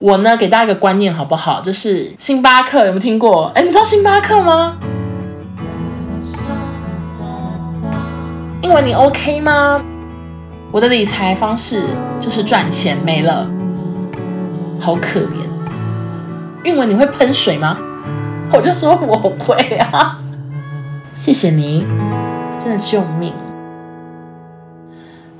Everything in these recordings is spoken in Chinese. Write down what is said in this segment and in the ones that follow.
我呢，给大家一个观念好不好？就是星巴克有没有听过？哎，你知道星巴克吗？英文你 OK 吗？我的理财方式就是赚钱没了，好可怜。英文你会喷水吗？我就说我会啊，谢谢你，真的救命。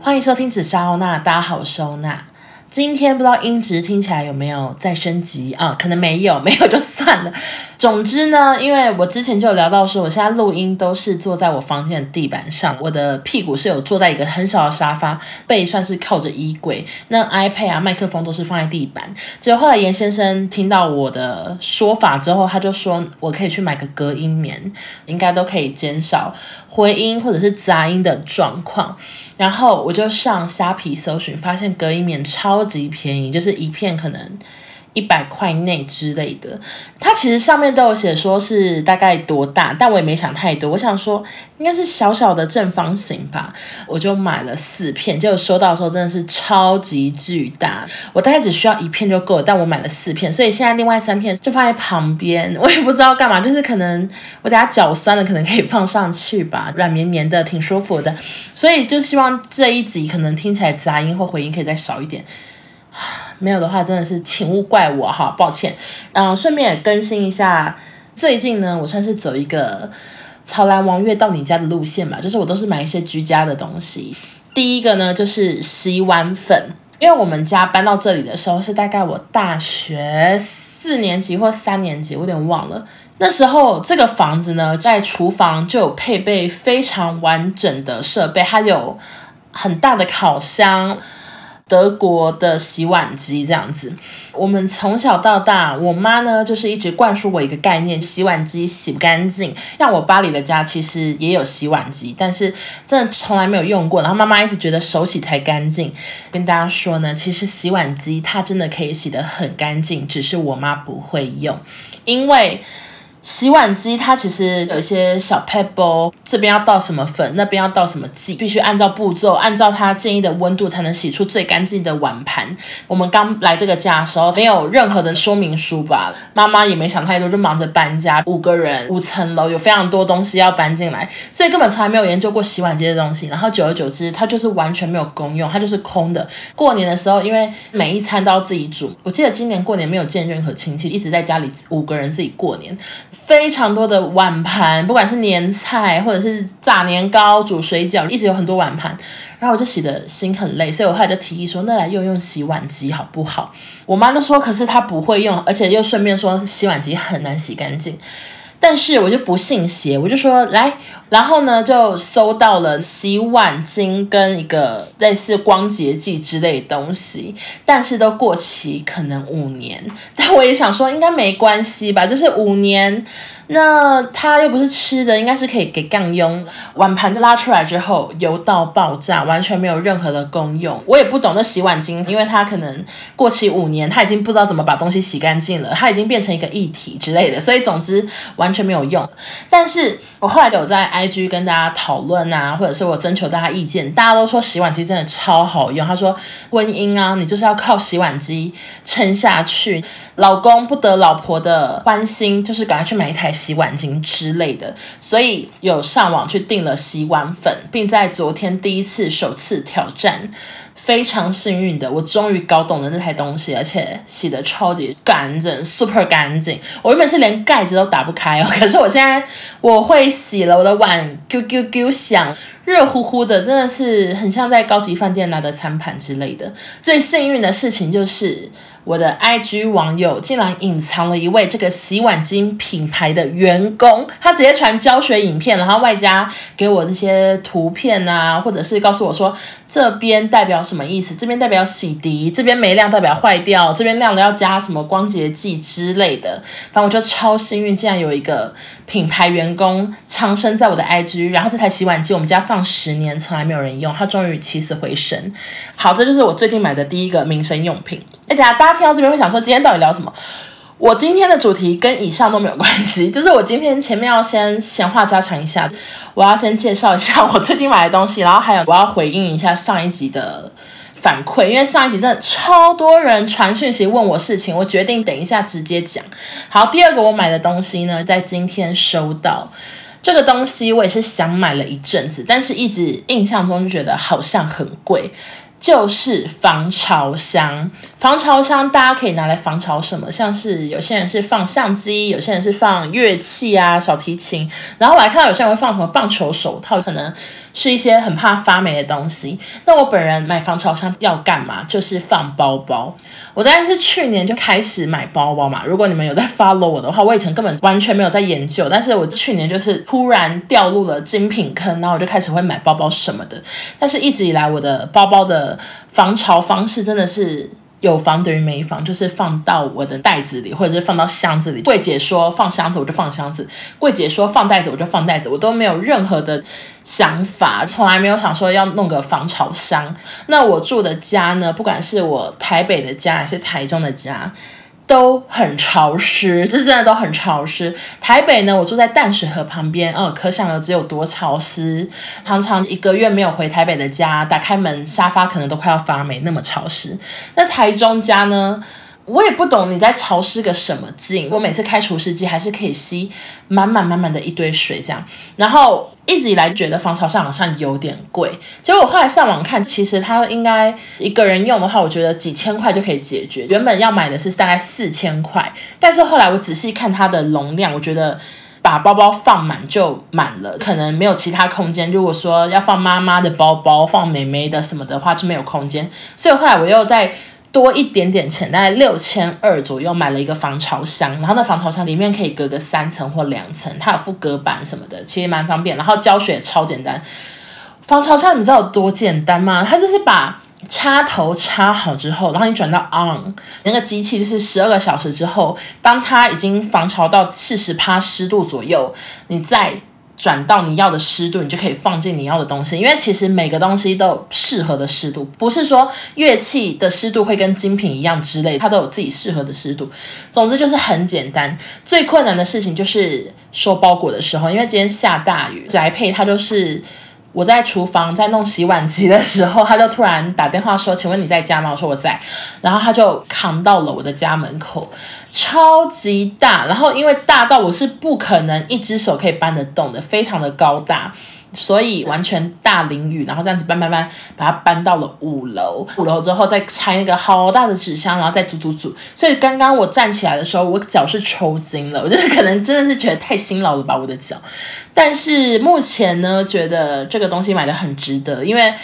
欢迎收听紫砂欧娜，大家好，我是欧娜。今天不知道音质听起来有没有再升级啊？可能没有，没有就算了。总之呢，因为我之前就有聊到说，我现在录音都是坐在我房间的地板上，我的屁股是有坐在一个很小的沙发，背算是靠着衣柜，那 iPad 啊、麦克风都是放在地板。结果后来严先生听到我的说法之后，他就说我可以去买个隔音棉，应该都可以减少回音或者是杂音的状况。然后我就上虾皮搜寻，发现隔音棉超级便宜，就是一片可能一百块内之类的。它其实上面都有写说是大概多大，但我也没想太多。我想说应该是小小的正方形吧，我就买了四片。结果收到的时候真的是超级巨大，我大概只需要一片就够了，但我买了四片，所以现在另外三片就放在旁边。我也不知道干嘛，就是可能我等下脚酸了，可能可以放上去吧，软绵绵的，挺舒服的。所以就希望这一集可能听起来杂音或回音可以再少一点。没有的话，真的是请勿怪我哈，抱歉。嗯，顺便也更新一下，最近呢，我算是走一个潮来王月到你家的路线吧，就是我都是买一些居家的东西。第一个呢，就是洗碗粉，因为我们家搬到这里的时候是大概我大学四年级或三年级，我有点忘了。那时候这个房子呢，在厨房就有配备非常完整的设备，它有很大的烤箱。德国的洗碗机这样子，我们从小到大，我妈呢就是一直灌输我一个概念：洗碗机洗不干净。像我巴黎的家其实也有洗碗机，但是真的从来没有用过。然后妈妈一直觉得手洗才干净。跟大家说呢，其实洗碗机它真的可以洗得很干净，只是我妈不会用，因为。洗碗机它其实有一些小 pebble，，这边要倒什么粉，那边要倒什么剂，必须按照步骤，按照它建议的温度才能洗出最干净的碗盘。我们刚来这个家的时候，没有任何的说明书吧？妈妈也没想太多，就忙着搬家，五个人，五层楼，有非常多东西要搬进来，所以根本从来没有研究过洗碗机的东西。然后久而久之，它就是完全没有功用，它就是空的。过年的时候，因为每一餐都要自己煮，我记得今年过年没有见任何亲戚，一直在家里五个人自己过年。非常多的碗盘，不管是年菜或者是炸年糕、煮水饺，一直有很多碗盘。然后我就洗的心很累，所以我后来就提议说，那来用用洗碗机好不好？我妈就说，可是她不会用，而且又顺便说洗碗机很难洗干净。但是我就不信邪，我就说来，然后呢就搜到了洗碗巾跟一个类似光洁剂之类的东西，但是都过期，可能五年。但我也想说应该没关系吧，就是五年。那它又不是吃的，应该是可以给杠用。碗盘子拉出来之后，油到爆炸，完全没有任何的功用。我也不懂那洗碗精，因为它可能过期五年，它已经不知道怎么把东西洗干净了，它已经变成一个液体之类的，所以总之完全没有用。但是我后来有在 IG 跟大家讨论啊，或者是我征求大家意见，大家都说洗碗机真的超好用。他说婚姻啊，你就是要靠洗碗机撑下去。老公不得老婆的欢心，就是赶快去买一台洗碗巾之类的，所以有上网去订了洗碗粉，并在昨天第一次首次挑战，非常幸运的，我终于搞懂了那台东西，而且洗得超级干净，super 干净。我原本是连盖子都打不开哦，可是我现在我会洗了，我的碗啾啾啾响，热乎乎的，真的是很像在高级饭店拿的餐盘之类的。最幸运的事情就是。我的 IG 网友竟然隐藏了一位这个洗碗精品牌的员工，他直接传教学影片，然后外加给我这些图片啊，或者是告诉我说这边代表什么意思，这边代表洗涤，这边没亮代表坏掉，这边亮了要加什么光洁剂之类的。反正我就超幸运，竟然有一个品牌员工藏身在我的 IG，然后这台洗碗机我们家放十年从来没有人用，它终于起死回生。好，这就是我最近买的第一个民生用品。哎，等下大家听到这边会想说，今天到底聊什么？我今天的主题跟以上都没有关系，就是我今天前面要先闲话家常一下，我要先介绍一下我最近买的东西，然后还有我要回应一下上一集的反馈，因为上一集真的超多人传讯息问我事情，我决定等一下直接讲。好，第二个我买的东西呢，在今天收到。这个东西我也是想买了一阵子，但是一直印象中就觉得好像很贵。就是防潮箱，防潮箱大家可以拿来防潮什么？像是有些人是放相机，有些人是放乐器啊，小提琴。然后我还看到有些人会放什么棒球手套，可能是一些很怕发霉的东西。那我本人买防潮箱要干嘛？就是放包包。我大概是去年就开始买包包嘛。如果你们有在 follow 我的话，我以前根本完全没有在研究，但是我去年就是突然掉入了精品坑，然后我就开始会买包包什么的。但是一直以来我的包包的防潮方式真的是有防等于没防，就是放到我的袋子里，或者是放到箱子里。柜姐说放箱子，我就放箱子；柜姐说放袋子，我就放袋子。我都没有任何的想法，从来没有想说要弄个防潮箱。那我住的家呢，不管是我台北的家还是台中的家。都很潮湿，这真的都很潮湿。台北呢，我住在淡水河旁边，哦，可想而知有多潮湿。常常一个月没有回台北的家，打开门，沙发可能都快要发霉，那么潮湿。那台中家呢？我也不懂你在潮湿个什么劲。我每次开除湿机还是可以吸满满满满的一堆水这样。然后一直以来觉得防潮箱好像有点贵，结果我后来上网看，其实它应该一个人用的话，我觉得几千块就可以解决。原本要买的是大概四千块，但是后来我仔细看它的容量，我觉得把包包放满就满了，可能没有其他空间。如果说要放妈妈的包包、放妹妹的什么的话，就没有空间。所以后来我又在。多一点点钱，大概六千二左右买了一个防潮箱，然后那防潮箱里面可以隔个三层或两层，它有附隔板什么的，其实蛮方便。然后浇水也超简单。防潮箱你知道有多简单吗？它就是把插头插好之后，然后你转到 on 那个机器，就是十二个小时之后，当它已经防潮到四十趴湿度左右，你再。转到你要的湿度，你就可以放进你要的东西。因为其实每个东西都有适合的湿度，不是说乐器的湿度会跟精品一样之类，它都有自己适合的湿度。总之就是很简单。最困难的事情就是收包裹的时候，因为今天下大雨，宅配它就是。我在厨房在弄洗碗机的时候，他就突然打电话说：“请问你在家吗？”我说：“我在。”然后他就扛到了我的家门口，超级大。然后因为大到我是不可能一只手可以搬得动的，非常的高大。所以完全大淋雨，然后这样子搬搬搬，把它搬到了五楼。五楼之后再拆那个好大的纸箱，然后再组组组。所以刚刚我站起来的时候，我脚是抽筋了。我就是可能真的是觉得太辛劳了吧，我的脚。但是目前呢，觉得这个东西买的很值得，因为。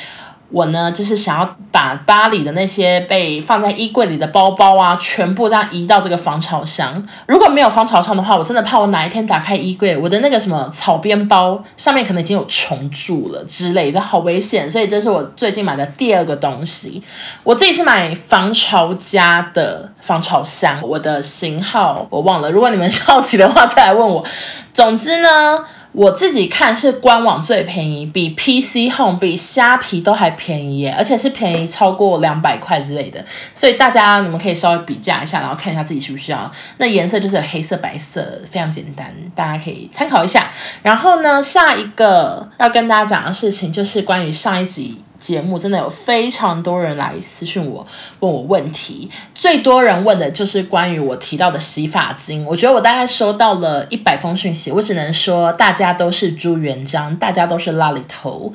我呢，就是想要把巴黎的那些被放在衣柜里的包包啊，全部这样移到这个防潮箱。如果没有防潮箱的话，我真的怕我哪一天打开衣柜，我的那个什么草编包上面可能已经有虫蛀了之类的，好危险。所以这是我最近买的第二个东西。我自己是买防潮家的防潮箱，我的型号我忘了。如果你们好奇的话，再来问我。总之呢。我自己看是官网最便宜，比 PC Home、比虾皮都还便宜耶，而且是便宜超过两百块之类的。所以大家你们可以稍微比价一下，然后看一下自己需不需要。那颜色就是黑色、白色，非常简单，大家可以参考一下。然后呢，下一个要跟大家讲的事情就是关于上一集。节目真的有非常多人来私讯我，问我问题，最多人问的就是关于我提到的洗发精。我觉得我大概收到了一百封讯息，我只能说大家都是朱元璋，大家都是邋里头。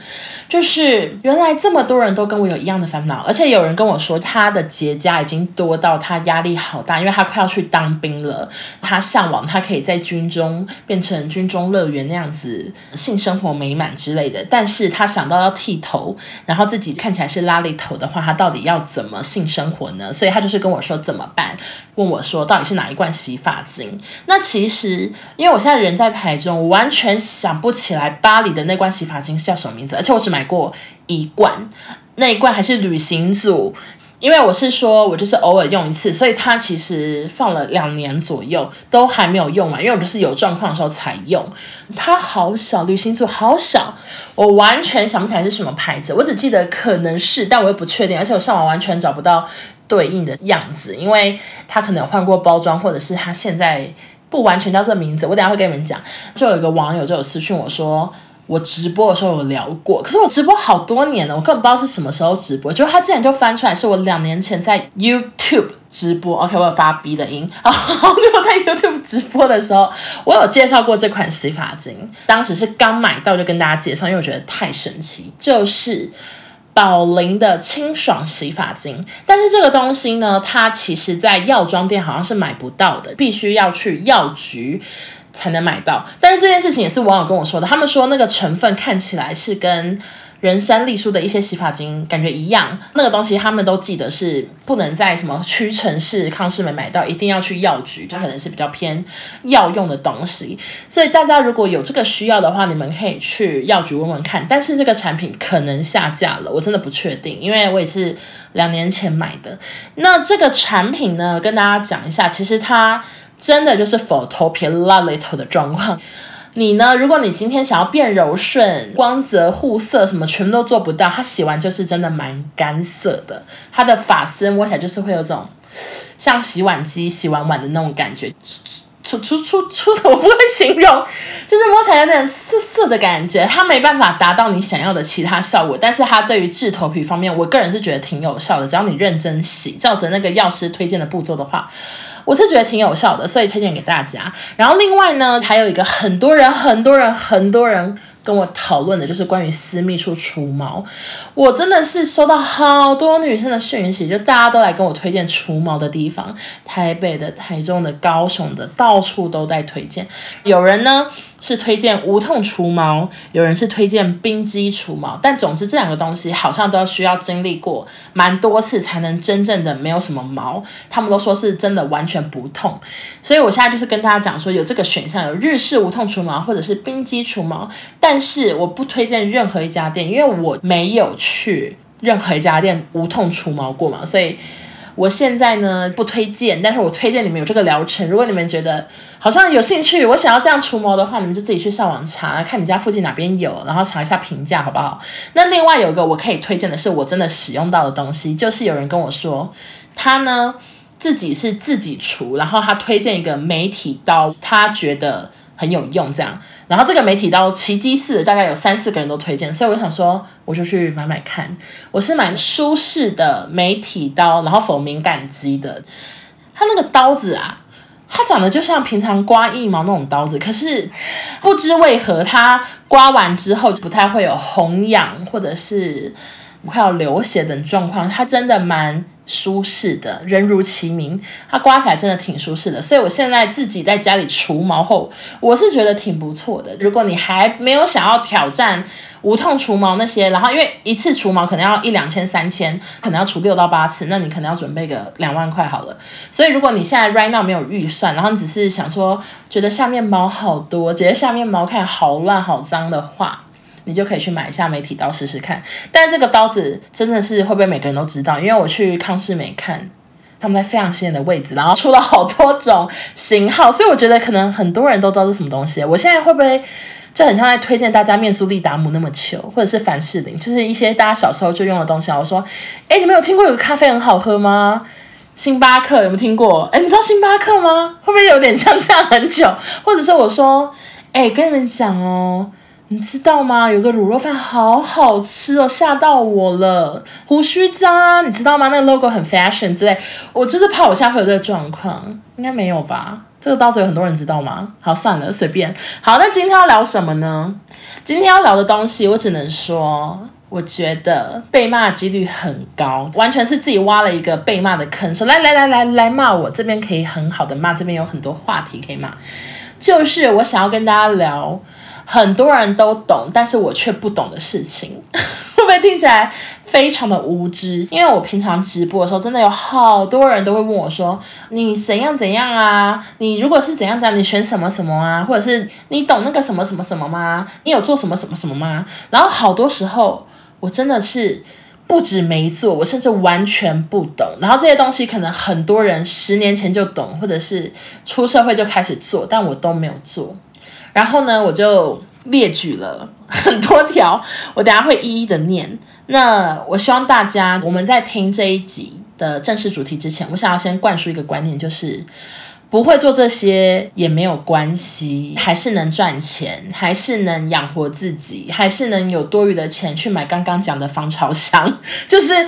就是原来这么多人都跟我有一样的烦恼，而且有人跟我说他的结痂已经多到他压力好大，因为他快要去当兵了，他向往他可以在军中变成军中乐园那样子，性生活美满之类的，但是他想到要剃头，然后。然后自己看起来是拉里头的话，他到底要怎么性生活呢？所以他就是跟我说怎么办，问我说到底是哪一罐洗发精？那其实因为我现在人在台中，完全想不起来巴黎的那罐洗发精是叫什么名字，而且我只买过一罐，那一罐还是旅行组。因为我是说，我就是偶尔用一次，所以它其实放了两年左右都还没有用完，因为我就是有状况的时候才用。它好小，旅行组好小，我完全想不起来是什么牌子，我只记得可能是，但我又不确定，而且我上网完全找不到对应的样子，因为它可能换过包装，或者是它现在不完全叫这个名字。我等下会跟你们讲。就有一个网友就有私讯我说。我直播的时候有聊过，可是我直播好多年了，我根本不知道是什么时候直播。就他之前就翻出来，是我两年前在 YouTube 直播。OK，我有发 B 的音。然后我在 YouTube 直播的时候，我有介绍过这款洗发精。当时是刚买到，就跟大家介绍，因为我觉得太神奇，就是宝琳的清爽洗发精。但是这个东西呢，它其实在药妆店好像是买不到的，必须要去药局。才能买到，但是这件事情也是网友跟我说的。他们说那个成分看起来是跟人参丽舒的一些洗发精感觉一样，那个东西他们都记得是不能在什么屈臣氏、康师美买到，一定要去药局，就可能是比较偏药用的东西。所以大家如果有这个需要的话，你们可以去药局问问看。但是这个产品可能下架了，我真的不确定，因为我也是两年前买的。那这个产品呢，跟大家讲一下，其实它。真的就是否头皮辣里头的状况，你呢？如果你今天想要变柔顺、光泽护色，什么全部都做不到，它洗完就是真的蛮干涩的。它的发丝摸起来就是会有种像洗碗机洗完碗的那种感觉，出出出出的我不会形容，就是摸起来有点涩涩的感觉。它没办法达到你想要的其他效果，但是它对于治头皮方面，我个人是觉得挺有效的。只要你认真洗，照着那个药师推荐的步骤的话。我是觉得挺有效的，所以推荐给大家。然后另外呢，还有一个很多人、很多人、很多人跟我讨论的，就是关于私密处除毛。我真的是收到好多女生的讯息，就大家都来跟我推荐除毛的地方，台北的、台中的、高雄的，到处都在推荐。有人呢。是推荐无痛除毛，有人是推荐冰肌除毛，但总之这两个东西好像都需要经历过蛮多次才能真正的没有什么毛。他们都说是真的完全不痛，所以我现在就是跟大家讲说有这个选项，有日式无痛除毛或者是冰肌除毛，但是我不推荐任何一家店，因为我没有去去任何一家店无痛除毛过嘛，所以。我现在呢不推荐，但是我推荐你们有这个疗程。如果你们觉得好像有兴趣，我想要这样除毛的话，你们就自己去上网查，看你家附近哪边有，然后查一下评价，好不好？那另外有一个我可以推荐的是我真的使用到的东西，就是有人跟我说，他呢自己是自己除，然后他推荐一个美体刀，他觉得很有用，这样。然后这个美体刀奇迹似的，大概有三四个人都推荐，所以我想说，我就去买买看。我是蛮舒适的美体刀，然后否敏感肌的。它那个刀子啊，它长得就像平常刮腋毛那种刀子，可是不知为何它刮完之后就不太会有红痒或者是快要流血等状况，它真的蛮。舒适的，人如其名，它刮起来真的挺舒适的，所以我现在自己在家里除毛后，我是觉得挺不错的。如果你还没有想要挑战无痛除毛那些，然后因为一次除毛可能要一两千、三千，可能要除六到八次，那你可能要准备个两万块好了。所以如果你现在 right now 没有预算，然后你只是想说觉得下面毛好多，觉得下面毛看好乱好脏的话。你就可以去买一下美体刀试试看，但这个刀子真的是会不会每个人都知道？因为我去康是美看，他们在非常显眼的位置，然后出了好多种型号，所以我觉得可能很多人都知道是什么东西。我现在会不会就很像在推荐大家面苏利达姆那么糗，或者是凡士林，就是一些大家小时候就用的东西？我说，哎，你们有听过有个咖啡很好喝吗？星巴克有没有听过？哎，你知道星巴克吗？会不会有点像这样很久？或者是我说，哎，跟你们讲哦。你知道吗？有个卤肉饭好好吃哦，吓到我了。胡须张啊，你知道吗？那个 logo 很 fashion 之类。我就是怕我下回有这个状况，应该没有吧？这个刀子有很多人知道吗？好，算了，随便。好，那今天要聊什么呢？今天要聊的东西，我只能说，我觉得被骂几率很高，完全是自己挖了一个被骂的坑，说来来来来来骂我，这边可以很好的骂，这边有很多话题可以骂。就是我想要跟大家聊。很多人都懂，但是我却不懂的事情，会不会听起来非常的无知？因为我平常直播的时候，真的有好多人都会问我说：“你怎样怎样啊？你如果是怎样怎样，你选什么什么啊？或者是你懂那个什么什么什么吗？你有做什么什么什么吗？”然后好多时候，我真的是不止没做，我甚至完全不懂。然后这些东西可能很多人十年前就懂，或者是出社会就开始做，但我都没有做。然后呢，我就列举了很多条，我等下会一一的念。那我希望大家，我们在听这一集的正式主题之前，我想要先灌输一个观念，就是不会做这些也没有关系，还是能赚钱，还是能养活自己，还是能有多余的钱去买刚刚讲的防潮箱。就是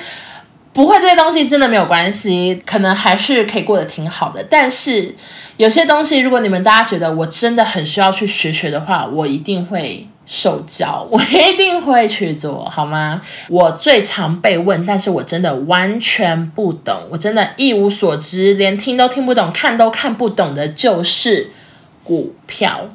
不会这些东西真的没有关系，可能还是可以过得挺好的。但是有些东西，如果你们大家觉得我真的很需要去学学的话，我一定会。受教，我一定会去做，好吗？我最常被问，但是我真的完全不懂，我真的一无所知，连听都听不懂，看都看不懂的，就是股票。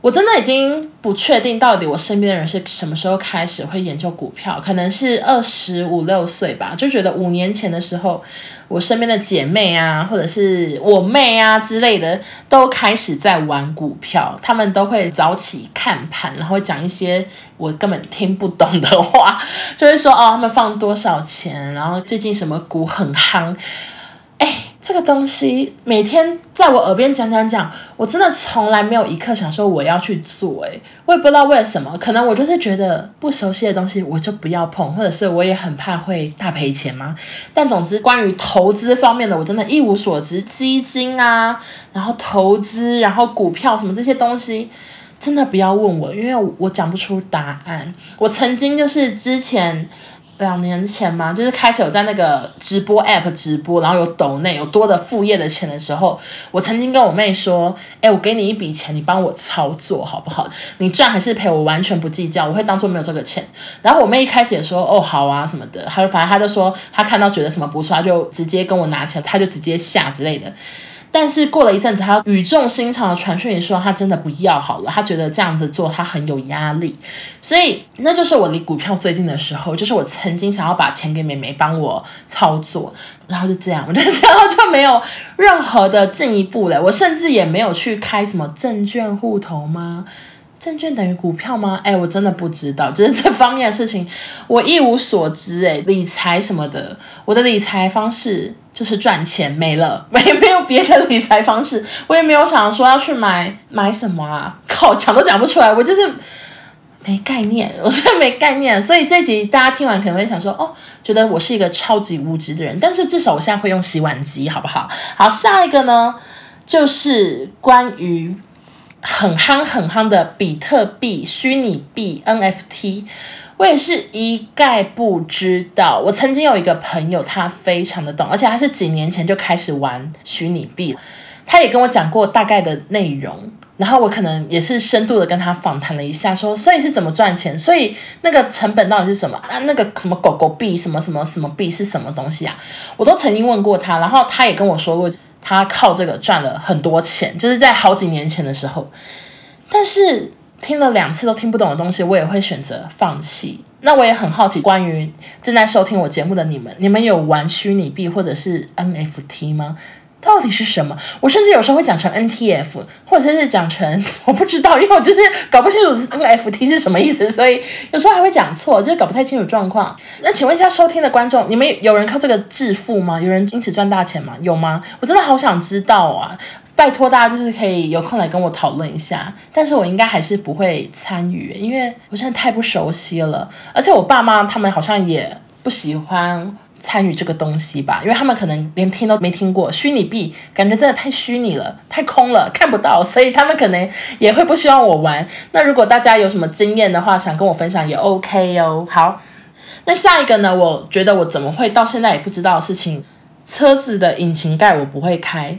我真的已经不确定到底我身边的人是什么时候开始会研究股票，可能是二十五六岁吧，就觉得五年前的时候，我身边的姐妹啊，或者是我妹啊之类的，都开始在玩股票，他们都会早起看盘，然后讲一些我根本听不懂的话，就会说哦，他们放多少钱，然后最近什么股很夯。这个东西每天在我耳边讲讲讲，我真的从来没有一刻想说我要去做，诶，我也不知道为什么，可能我就是觉得不熟悉的东西我就不要碰，或者是我也很怕会大赔钱嘛。但总之，关于投资方面的，我真的一无所知，基金啊，然后投资，然后股票什么这些东西，真的不要问我，因为，我讲不出答案。我曾经就是之前。两年前嘛，就是开始有在那个直播 app 直播，然后有抖内有多的副业的钱的时候，我曾经跟我妹说：“哎，我给你一笔钱，你帮我操作好不好？你赚还是赔，我完全不计较，我会当做没有这个钱。”然后我妹一开始也说：“哦，好啊，什么的。”她就反正她就说，她看到觉得什么不错，她就直接跟我拿钱，她就直接下之类的。但是过了一阵子，他语重心长的传讯你说，他真的不要好了，他觉得这样子做他很有压力，所以那就是我离股票最近的时候，就是我曾经想要把钱给妹妹帮我操作，然后就这样，我就这样就没有任何的进一步了，我甚至也没有去开什么证券户头吗？证券等于股票吗？哎，我真的不知道，就是这方面的事情，我一无所知。哎，理财什么的，我的理财方式就是赚钱没了，没 没有别的理财方式，我也没有想说要去买买什么啊，靠，讲都讲不出来，我就是没概念，我真的没概念。所以这集大家听完可能会想说，哦，觉得我是一个超级无知的人，但是至少我现在会用洗碗机，好不好？好，下一个呢，就是关于。很夯很夯的比特币、虚拟币、NFT，我也是一概不知道。我曾经有一个朋友，他非常的懂，而且他是几年前就开始玩虚拟币，他也跟我讲过大概的内容。然后我可能也是深度的跟他访谈了一下，说所以是怎么赚钱，所以那个成本到底是什么啊？那个什么狗狗币、什么什么什么币是什么东西啊？我都曾经问过他，然后他也跟我说过。他靠这个赚了很多钱，就是在好几年前的时候。但是听了两次都听不懂的东西，我也会选择放弃。那我也很好奇，关于正在收听我节目的你们，你们有玩虚拟币或者是 NFT 吗？到底是什么？我甚至有时候会讲成 NTF，或者是讲成 我不知道，因为我就是搞不清楚 NFT 是什么意思，所以有时候还会讲错，就是搞不太清楚状况。那请问一下收听的观众，你们有人靠这个致富吗？有人因此赚大钱吗？有吗？我真的好想知道啊！拜托大家就是可以有空来跟我讨论一下，但是我应该还是不会参与，因为我真的太不熟悉了，而且我爸妈他们好像也不喜欢。参与这个东西吧，因为他们可能连听都没听过虚拟币，感觉真的太虚拟了，太空了，看不到，所以他们可能也会不希望我玩。那如果大家有什么经验的话，想跟我分享也 OK 哦。好，那下一个呢？我觉得我怎么会到现在也不知道的事情，车子的引擎盖我不会开。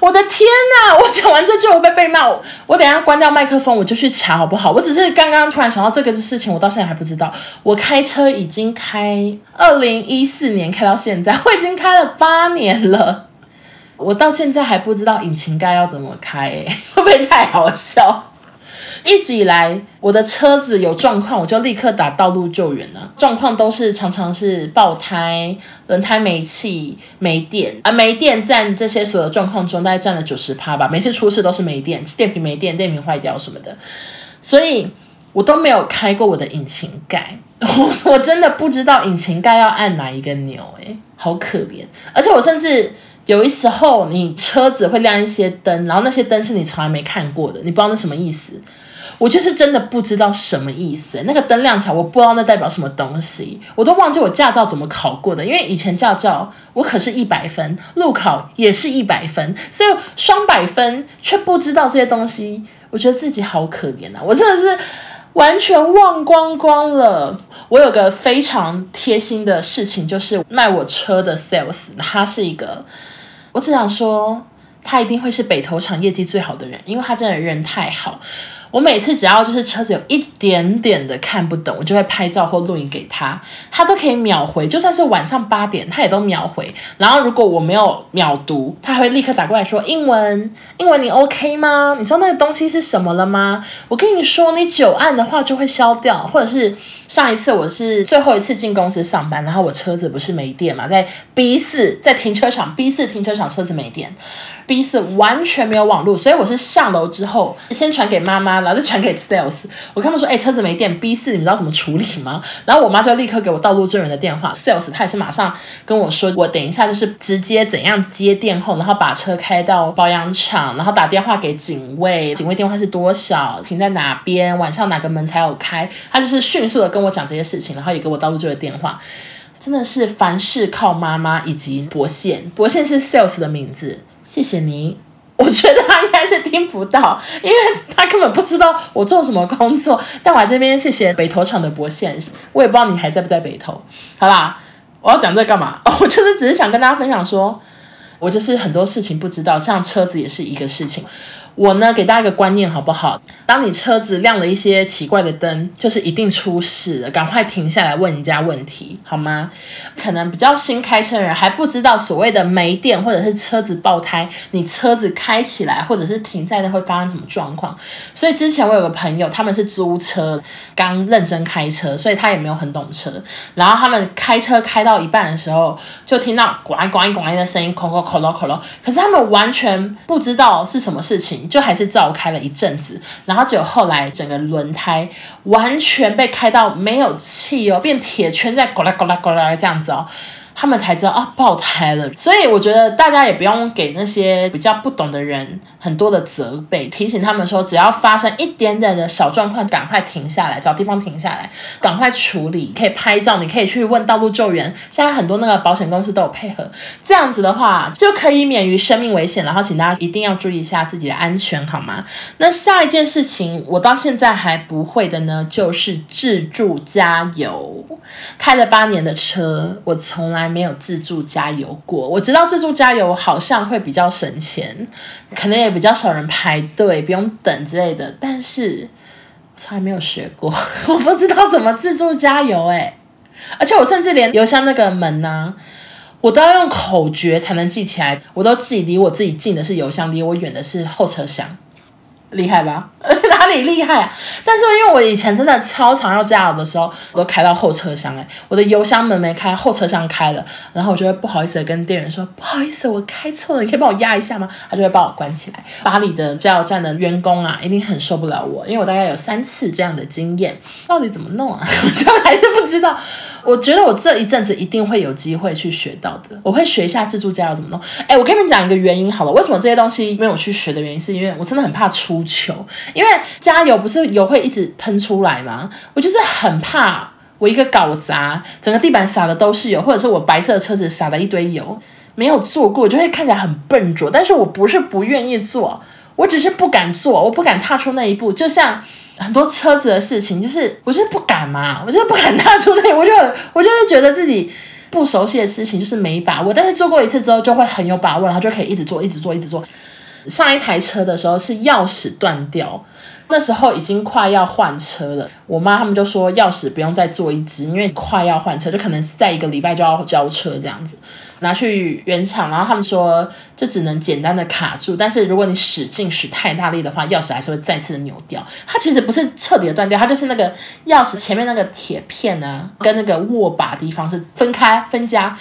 我的天呐！我讲完这句，我被被骂。我我等下关掉麦克风，我就去查好不好？我只是刚刚突然想到这个事情，我到现在还不知道。我开车已经开二零一四年开到现在，我已经开了八年了，我到现在还不知道引擎盖要怎么开，欸，会不会太好笑？一直以来，我的车子有状况，我就立刻打道路救援了。状况都是常常是爆胎、轮胎没气、没电，而没电占这些所有状况中大概占了九十趴吧。每次出事都是没电，电瓶没电，电瓶坏掉什么的，所以我都没有开过我的引擎盖。我 我真的不知道引擎盖要按哪一个钮，诶，好可怜。而且我甚至有一时候，你车子会亮一些灯，然后那些灯是你从来没看过的，你不知道那什么意思。我就是真的不知道什么意思。那个灯亮起来，我不知道那代表什么东西，我都忘记我驾照怎么考过的。因为以前驾照我可是一百分，路考也是一百分，所以双百分却不知道这些东西，我觉得自己好可怜啊！我真的是完全忘光光了。我有个非常贴心的事情，就是卖我车的 sales，他是一个，我只想说。他一定会是北投厂业绩最好的人，因为他真的人太好。我每次只要就是车子有一点点的看不懂，我就会拍照或录影给他，他都可以秒回，就算是晚上八点，他也都秒回。然后如果我没有秒读，他还会立刻打过来说英文，英文你 OK 吗？你知道那个东西是什么了吗？我跟你说，你久按的话就会消掉，或者是上一次我是最后一次进公司上班，然后我车子不是没电嘛，在 B 四在停车场 B 四停车场车子没电。B 四完全没有网络，所以我是上楼之后先传给妈妈，然后再传给 Sales。我跟他们说：“哎、车子没电，B 四你们知道怎么处理吗？” 然后我妈就立刻给我道路救援的电话，Sales 他也是马上跟我说：“我等一下就是直接怎样接电后，然后把车开到保养厂，然后打电话给警卫，警卫电话是多少，停在哪边，晚上哪个门才有开。”他就是迅速的跟我讲这些事情，然后也给我道路救援电话。真的是凡事靠妈妈以及博宪，博宪是 Sales 的名字。谢谢你，我觉得他应该是听不到，因为他根本不知道我做什么工作。但我这边谢谢北投厂的博宪，我也不知道你还在不在北投。好啦，我要讲这干嘛？我就是只是想跟大家分享说，我就是很多事情不知道，像车子也是一个事情。我呢，给大家一个观念好不好？当你车子亮了一些奇怪的灯，就是一定出事了，赶快停下来问人家问题好吗？可能比较新开车的人还不知道所谓的没电或者是车子爆胎，你车子开起来或者是停在那会发生什么状况？所以之前我有个朋友，他们是租车，刚认真开车，所以他也没有很懂车。然后他们开车开到一半的时候，就听到呱呱呱的声音，咯咯咯咯咯咯。可是他们完全不知道是什么事情。就还是照开了一阵子，然后结果后来整个轮胎完全被开到没有气哦，变铁圈在咕啦咕啦咕啦这样子哦。他们才知道啊，爆胎了，所以我觉得大家也不用给那些比较不懂的人很多的责备，提醒他们说，只要发生一点点的小状况，赶快停下来，找地方停下来，赶快处理，可以拍照，你可以去问道路救援，现在很多那个保险公司都有配合，这样子的话就可以免于生命危险。然后请大家一定要注意一下自己的安全，好吗？那下一件事情我到现在还不会的呢，就是自助加油。开了八年的车，我从来。没有自助加油过，我知道自助加油好像会比较省钱，可能也比较少人排队，不用等之类的。但是从来没有学过，我不知道怎么自助加油哎，而且我甚至连油箱那个门呢、我都要用口诀才能记起来，我都记离我自己近的是油箱，离我远的是后车厢。厉害吧？哪里厉害啊？但是因为我以前真的超常要加油的时候，我都开到后车厢哎，我的油箱门没开，后车厢开了，然后我就会不好意思的跟店员说，不好意思，我开错了，你可以帮我压一下吗？他就会帮我关起来。巴黎的加油站的员工啊，一定很受不了我，因为我大概有三次这样的经验，到底怎么弄啊？他们还是不知道。我觉得我这一阵子一定会有机会去学到的，我会学一下自助加油怎么弄。哎，我跟你们讲一个原因好了，为什么这些东西没有去学的原因，是因为我真的很怕出糗。因为加油不是油会一直喷出来吗？我就是很怕我一个搞砸，整个地板洒的都是油，或者是我白色的车子洒了一堆油，没有做过就会看起来很笨拙。但是我不是不愿意做，我只是不敢做，我不敢踏出那一步，就像。很多车子的事情，就是我就是不敢嘛，我就是不敢踏出那，我就我就是觉得自己不熟悉的事情就是没把握，但是做过一次之后就会很有把握，然后就可以一直做，一直做，一直做。上一台车的时候是钥匙断掉，那时候已经快要换车了，我妈他们就说钥匙不用再做一支，因为快要换车，就可能在一个礼拜就要交车这样子。拿去原厂，然后他们说这只能简单的卡住，但是如果你使劲使太大力的话，钥匙还是会再次的扭掉。它其实不是彻底的断掉，它就是那个钥匙前面那个铁片啊，跟那个握把地方是分开分家。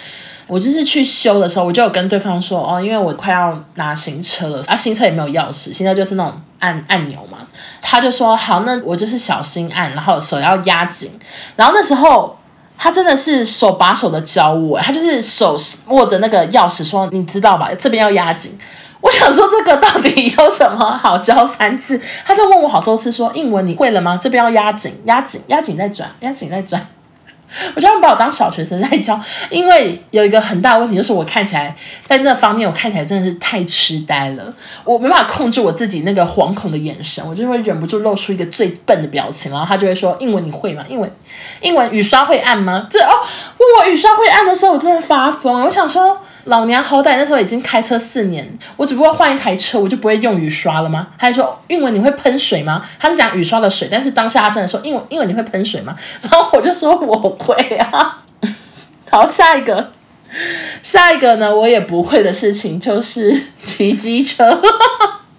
我就是去修的时候，我就有跟对方说哦，因为我快要拿新车了，啊新车也没有钥匙，新车就是那种按按钮嘛。他就说好，那我就是小心按，然后手要压紧。然后那时候。他真的是手把手的教我，他就是手握着那个钥匙说：“你知道吧？这边要压紧。”我想说这个到底有什么好教三次？他在问我好多次，说英文你会了吗？这边要压紧，压紧，压紧再转，压紧再转。我觉得他们把我当小学生在教，因为有一个很大的问题，就是我看起来在那方面，我看起来真的是太痴呆了，我没办法控制我自己那个惶恐的眼神，我就会忍不住露出一个最笨的表情，然后他就会说：“英文你会吗？英文，英文雨刷会按吗？”这哦，问我雨刷会按的时候，我真的发疯，我想说。老娘好歹那时候已经开车四年，我只不过换一台车，我就不会用雨刷了吗？还说英文你会喷水吗？他是讲雨刷的水，但是当下他真的说英文英文你会喷水吗？然后我就说我会啊。好，下一个，下一个呢？我也不会的事情就是骑机车。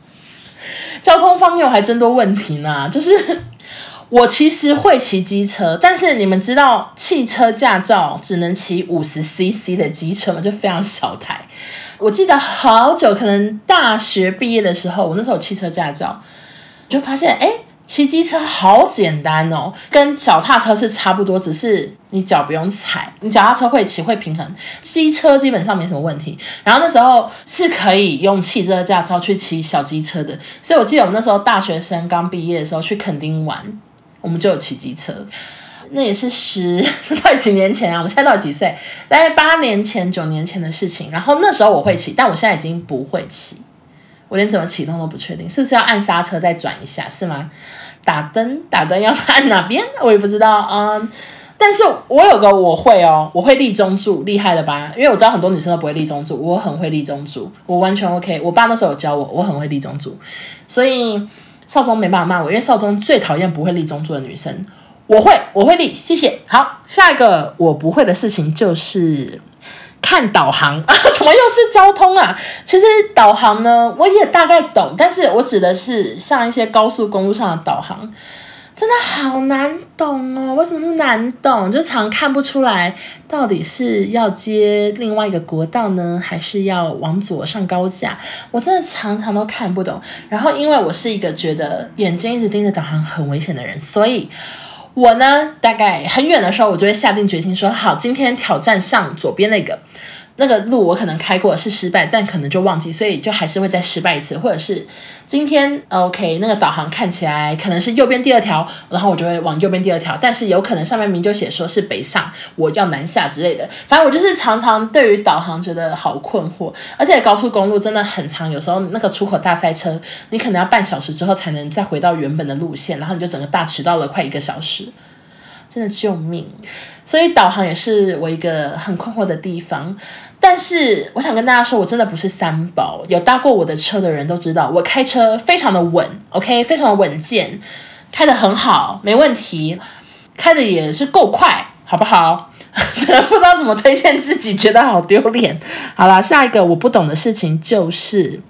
交通方面我还真多问题呢，就是。我其实会骑机车，但是你们知道汽车驾照只能骑五十 CC 的机车吗？就非常小台。我记得好久，可能大学毕业的时候，我那时候有汽车驾照，就发现哎，骑机车好简单哦，跟脚踏车是差不多，只是你脚不用踩，你脚踏车会骑会平衡，机车基本上没什么问题。然后那时候是可以用汽车驾照去骑小机车的，所以我记得我们那时候大学生刚毕业的时候去垦丁玩。我们就有骑机车，那也是十 快几年前啊！我们现在到几岁？大概八年前、九年前的事情。然后那时候我会骑，但我现在已经不会骑，我连怎么启动都不确定，是不是要按刹车再转一下？是吗？打灯，打灯要按哪边？我也不知道。嗯，但是我有个我会哦，我会立中柱，厉害了吧？因为我知道很多女生都不会立中柱，我很会立中柱，我完全 OK。我爸那时候有教我，我很会立中柱，所以。少宗没办法骂我，因为少宗最讨厌不会立中柱的女生。我会，我会立，谢谢。好，下一个我不会的事情就是看导航啊，怎么又是交通啊？其实导航呢，我也大概懂，但是我指的是像一些高速公路上的导航。真的好难懂哦，为什么那么难懂？就常看不出来到底是要接另外一个国道呢，还是要往左上高架？我真的常常都看不懂。然后因为我是一个觉得眼睛一直盯着导航很危险的人，所以我呢，大概很远的时候，我就会下定决心说：好，今天挑战上左边那个。那个路我可能开过是失败，但可能就忘记，所以就还是会再失败一次，或者是今天 OK 那个导航看起来可能是右边第二条，然后我就会往右边第二条，但是有可能上面明就写说是北上，我叫南下之类的，反正我就是常常对于导航觉得好困惑，而且高速公路真的很长，有时候那个出口大塞车，你可能要半小时之后才能再回到原本的路线，然后你就整个大迟到了快一个小时，真的救命！所以导航也是我一个很困惑的地方。但是我想跟大家说，我真的不是三宝。有搭过我的车的人都知道，我开车非常的稳，OK，非常的稳健，开得很好，没问题，开的也是够快，好不好？真的不知道怎么推荐自己，觉得好丢脸。好了，下一个我不懂的事情就是，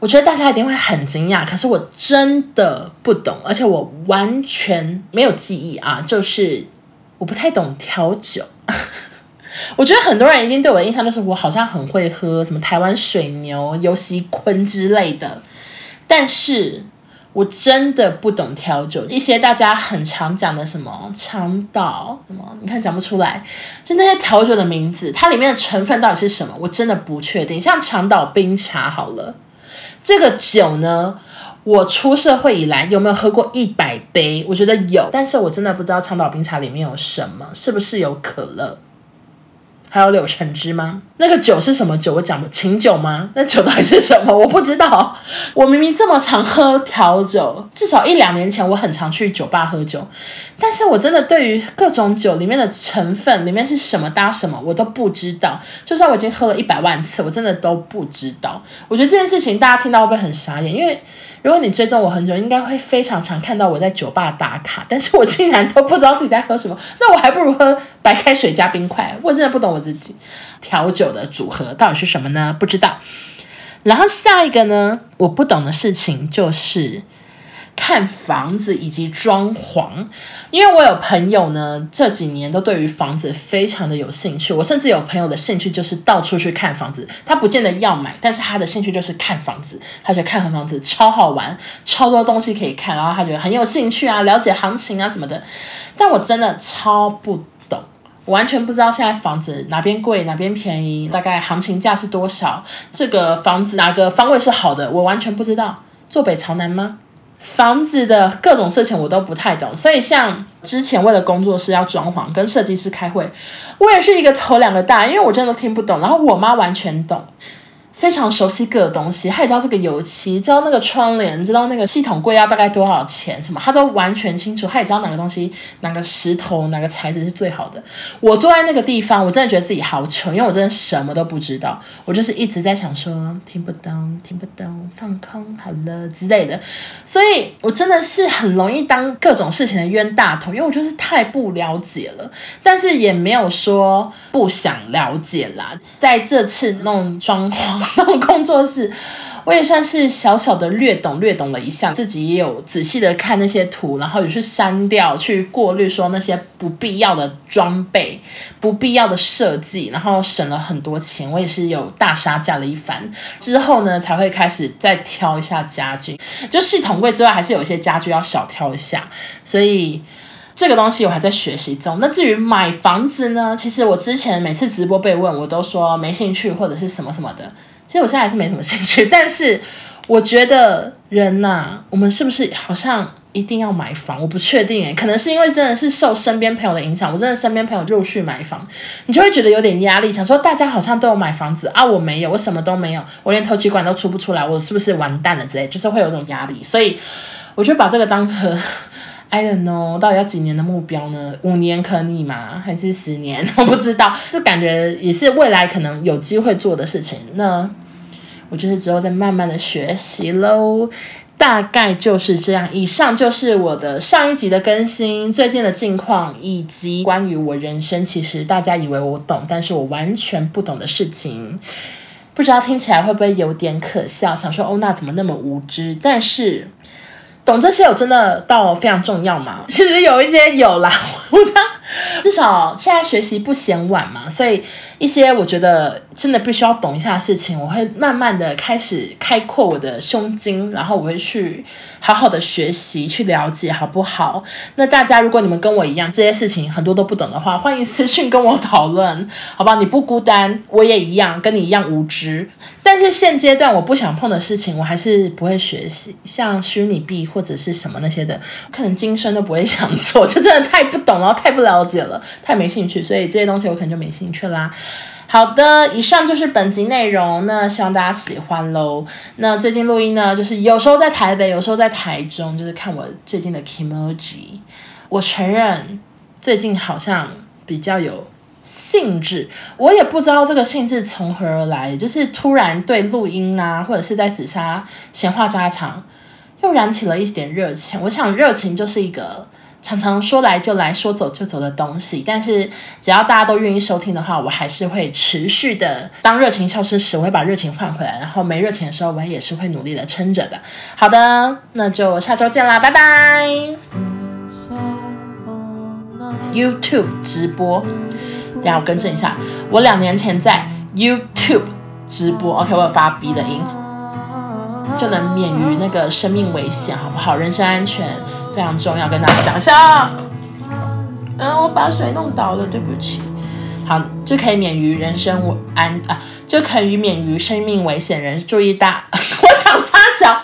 我觉得大家一定会很惊讶，可是我真的不懂，而且我完全没有记忆啊，就是我不太懂调酒。我觉得很多人一定对我的印象就是我好像很会喝什么台湾水牛、游锡堃之类的，但是我真的不懂调酒。一些大家很常讲的什么长岛什么，你看讲不出来，就那些调酒的名字，它里面的成分到底是什么，我真的不确定。像长岛冰茶好了，这个酒呢，我出社会以来有没有喝过一百杯？我觉得有，但是我真的不知道长岛冰茶里面有什么，是不是有可乐？还有柳橙汁吗？那个酒是什么酒？我讲不，琴酒吗？那酒到底是什么？我不知道。我明明这么常喝调酒，至少一两年前我很常去酒吧喝酒，但是我真的对于各种酒里面的成分里面是什么搭什么，我都不知道。就算我已经喝了一百万次，我真的都不知道。我觉得这件事情大家听到会不会很傻眼？因为如果你追踪我很久，应该会非常常看到我在酒吧打卡，但是我竟然都不知道自己在喝什么，那我还不如喝白开水加冰块。我真的不懂我自己调酒的组合到底是什么呢？不知道。然后下一个呢，我不懂的事情就是。看房子以及装潢，因为我有朋友呢，这几年都对于房子非常的有兴趣。我甚至有朋友的兴趣就是到处去看房子，他不见得要买，但是他的兴趣就是看房子。他觉得看房子超好玩，超多东西可以看，然后他觉得很有兴趣啊，了解行情啊什么的。但我真的超不懂，我完全不知道现在房子哪边贵哪边便宜，大概行情价是多少，这个房子哪个方位是好的，我完全不知道。坐北朝南吗？房子的各种事情我都不太懂，所以像之前为了工作室要装潢，跟设计师开会，我也是一个头两个大，因为我真的听不懂。然后我妈完全懂。非常熟悉各个东西，他也知道这个油漆，知道那个窗帘，知道那个系统柜要大概多少钱，什么他都完全清楚。他也知道哪个东西、哪个石头、哪个材质是最好的。我坐在那个地方，我真的觉得自己好穷，因为我真的什么都不知道。我就是一直在想说，听不懂，听不懂，放空好了之类的。所以我真的是很容易当各种事情的冤大头，因为我就是太不了解了。但是也没有说不想了解啦。在这次弄装潢。那 种工作室，我也算是小小的略懂略懂了一下，自己也有仔细的看那些图，然后也去删掉、去过滤，说那些不必要的装备、不必要的设计，然后省了很多钱。我也是有大杀价了一番之后呢，才会开始再挑一下家具。就系统柜之外，还是有一些家具要小挑一下，所以这个东西我还在学习中。那至于买房子呢，其实我之前每次直播被问，我都说没兴趣或者是什么什么的。其实我现在还是没什么兴趣，但是我觉得人呐、我们是不是好像一定要买房？我不确定诶，可能是因为真的是受身边朋友的影响，我真的身边朋友陆续买房，你就会觉得有点压力，想说大家好像都有买房子啊，我没有，我什么都没有，我连头期款都出不出来，我是不是完蛋了之类，就是会有种压力，所以我就把这个当个 I don't know，到底要几年的目标呢？五年可以吗？还是十年？我不知道，这感觉也是未来可能有机会做的事情。那我就是之后再慢慢的学习喽，大概就是这样。以上就是我的上一集的更新，最近的近况，以及关于我人生，其实大家以为我懂，但是我完全不懂的事情。不知道听起来会不会有点可笑？想说欧娜怎么那么无知？但是。懂这些有真的到非常重要吗？其实有一些有啦，我当至少现在学习不嫌晚嘛，所以一些我觉得真的必须要懂一下的事情，我会慢慢的开始开阔我的胸襟，然后我会去好好的学习去了解，好不好？那大家如果你们跟我一样这些事情很多都不懂的话，欢迎私讯跟我讨论，好不好？你不孤单，我也一样，跟你一样无知。但是现阶段我不想碰的事情，我还是不会学习，像虚拟币或者是什么那些的，可能今生都不会想做，就真的太不懂，然后太不了解了，太没兴趣，所以这些东西我可能就没兴趣啦。好的，以上就是本集内容，那希望大家喜欢喽。那最近录音呢，就是有时候在台北，有时候在台中，就是看我最近的 kimoji。我承认最近好像比较有。兴致，我也不知道这个兴致从何而来，就是突然对录音啊，或者是在紫砂闲话家常，又燃起了一点热情。我想热情就是一个常常说来就来说走就走的东西，但是只要大家都愿意收听的话，我还是会持续的。当热情消失时，我会把热情换回来；然后没热情的时候，我也是会努力的撑着的。好的，那就下周见啦，拜拜。YouTube 直播。等下我更正一下，我两年前在 YouTube 直播，OK，我有发 B 的音，就能免于那个生命危险，好不好？人身安全非常重要，跟大家讲一下。嗯，我把水弄倒了，对不起。好，就可以免于人身安啊，就可以免于生命危险。人注意大，我讲三小。